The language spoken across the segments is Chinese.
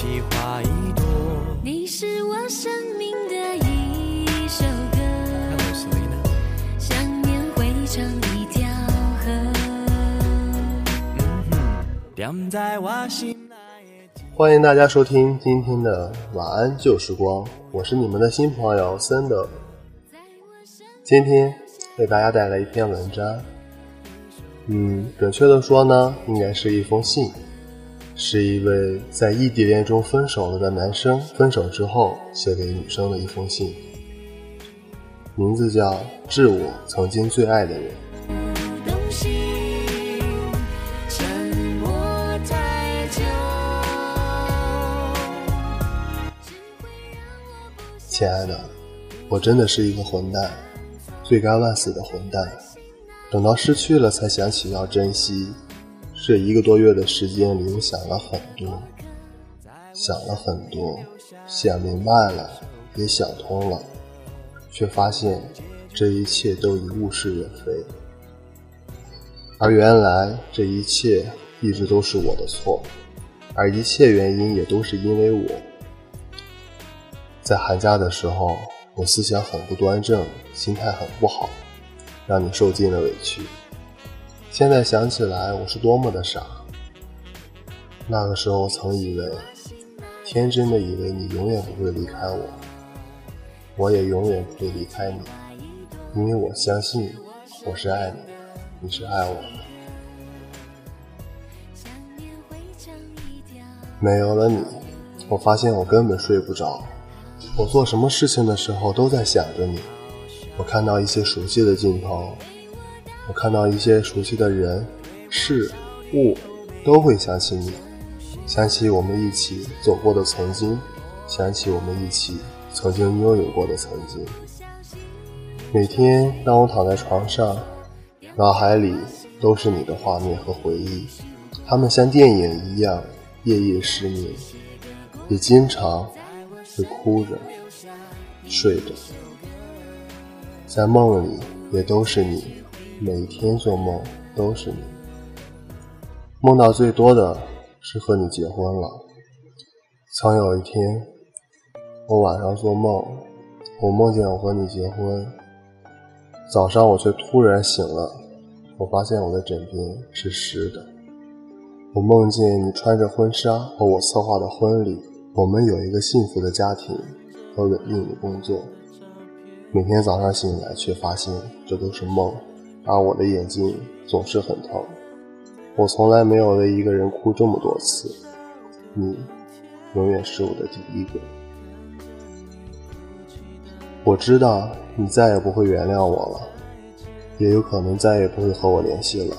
开启花一朵。你是我生命的一首歌，想念汇成一条河。点在我心内的欢迎大家收听今天的晚安旧时光，我是你们的新朋友森的。今天为大家带来一篇文章，嗯，准确的说呢，应该是一封信，是一位在异地恋中分手了的男生分手之后写给女生的一封信，名字叫《致我曾经最爱的人》。亲爱的，我真的是一个混蛋，罪该万死的混蛋。等到失去了才想起要珍惜，这一个多月的时间里，我想了很多，想了很多，想明白了，也想通了，却发现这一切都已物是人非。而原来这一切一直都是我的错，而一切原因也都是因为我。在寒假的时候，我思想很不端正，心态很不好，让你受尽了委屈。现在想起来，我是多么的傻。那个时候，曾以为，天真的以为你永远不会离开我，我也永远不会离开你，因为我相信我是爱你，你是爱我的。没有了你，我发现我根本睡不着。我做什么事情的时候都在想着你。我看到一些熟悉的镜头，我看到一些熟悉的人、事物，都会想起你，想起我们一起走过的曾经，想起我们一起曾经拥有过的曾经。每天当我躺在床上，脑海里都是你的画面和回忆，他们像电影一样夜夜失眠，也经常。会哭着，睡着，在梦里也都是你，每天做梦都是你。梦到最多的是和你结婚了。曾有一天，我晚上做梦，我梦见我和你结婚，早上我却突然醒了，我发现我的枕边是湿的。我梦见你穿着婚纱和我策划的婚礼。我们有一个幸福的家庭和稳定的工作，每天早上醒来却发现这都是梦，而我的眼睛总是很疼。我从来没有为一个人哭这么多次，你永远是我的第一个。我知道你再也不会原谅我了，也有可能再也不会和我联系了，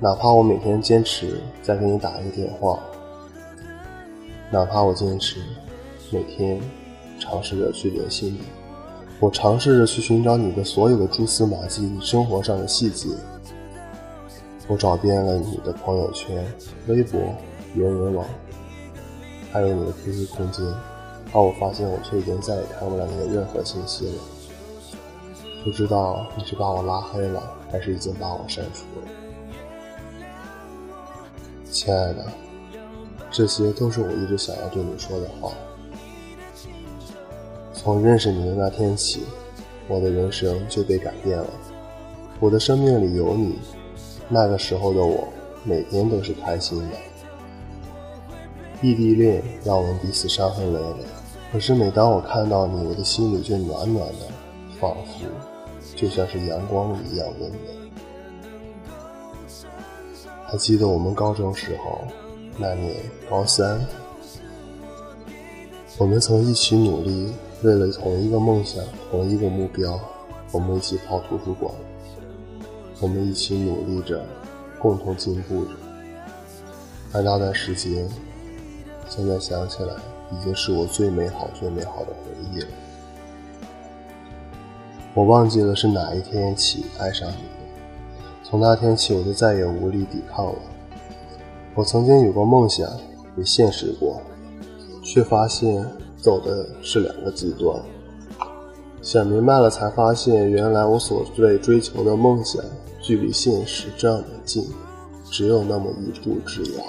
哪怕我每天坚持再给你打一个电话。哪怕我坚持每天尝试着去联系你，我尝试着去寻找你的所有的蛛丝马迹、你生活上的细节。我找遍了你的朋友圈、微博、人人网，还有你的 QQ 空间，而我发现我却已经再也看不了你的任何信息了。不知道你是把我拉黑了，还是已经把我删除了，亲爱的。这些都是我一直想要对你说的话。从认识你的那天起，我的人生就被改变了。我的生命里有你，那个时候的我每天都是开心的。异地恋让我们彼此伤痕累累，可是每当我看到你，我的心里就暖暖的，仿佛就像是阳光一样温暖。还记得我们高中时候。那年高三，我们曾一起努力为了同一个梦想、同一个目标，我们一起跑图书馆，我们一起努力着，共同进步着。而那段时间，现在想起来，已经是我最美好、最美好的回忆了。我忘记了是哪一天起爱上你的，从那天起，我就再也无力抵抗了。我曾经有过梦想，也现实过，却发现走的是两个极端。想明白了，才发现原来我所追追求的梦想，距离现实这样的近，只有那么一步之遥。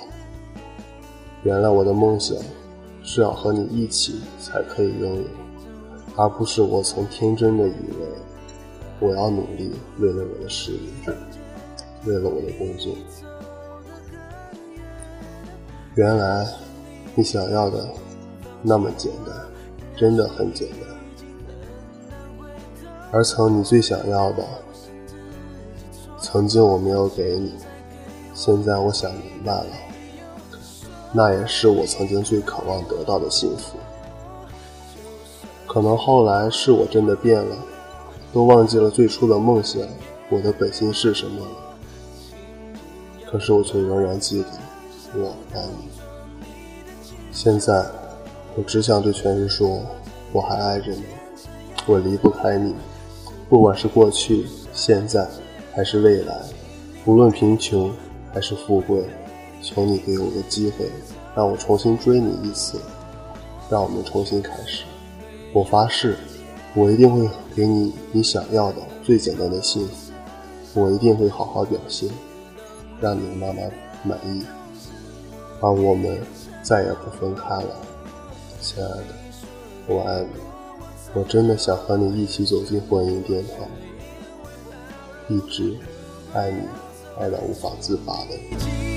原来我的梦想是要和你一起才可以拥有，而不是我曾天真的以为我要努力为了我的事业，为了我的工作。原来你想要的那么简单，真的很简单。而曾你最想要的，曾经我没有给你，现在我想明白了，那也是我曾经最渴望得到的幸福。可能后来是我真的变了，都忘记了最初的梦想，我的本心是什么。可是我却仍然记得。我爱你。现在，我只想对全世说，我还爱着你，我离不开你。不管是过去、现在，还是未来，无论贫穷还是富贵，求你给我个机会，让我重新追你一次，让我们重新开始。我发誓，我一定会给你你想要的最简单的幸福，我一定会好好表现，让你的妈妈满意。而我们再也不分开了，亲爱的，我爱你，我真的想和你一起走进婚姻殿堂，一直爱你，爱到无法自拔的。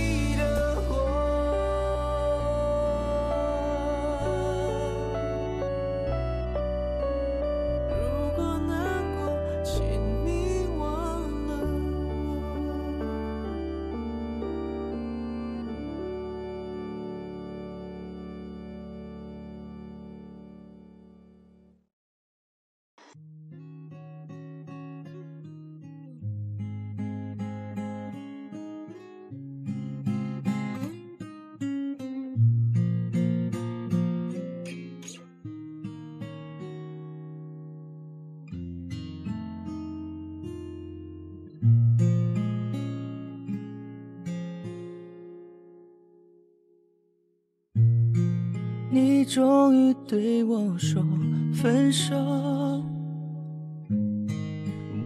你终于对我说分手，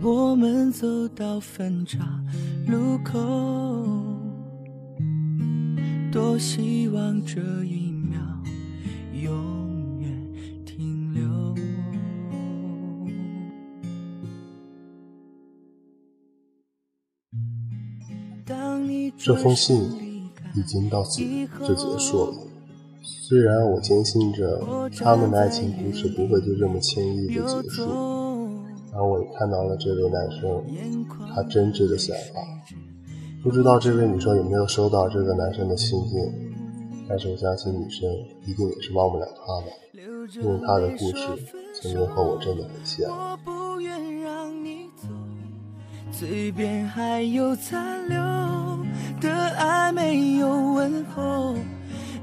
我们走到分岔路口，多希望这一秒永远停留。这封信已经到此就结束了。虽然我坚信着他们的爱情故事不会就这么轻易的结束，而我也看到了这位男生他真挚的想法。不知道这位女生有没有收到这个男生的信件，但是我相信女生一定也是忘不了他的，因为他的故事曾经和我真的很像。嘴边还有残留的爱没有问候。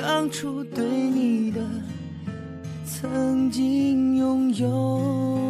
当初对你的曾经拥有。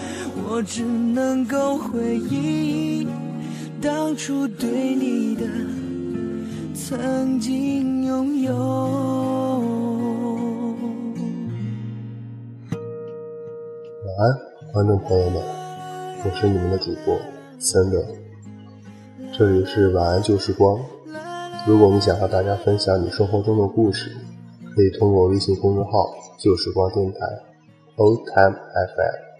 我只能够回忆当初对你的曾经拥有。晚安，观众朋友们，我是你们的主播森德，这里是晚安旧时光。如果你想和大家分享你生活中的故事，可以通过微信公众号。旧时光电台，Old Time FM，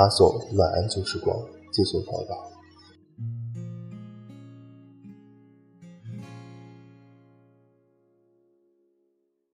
发送“晚安旧时光”进行报道。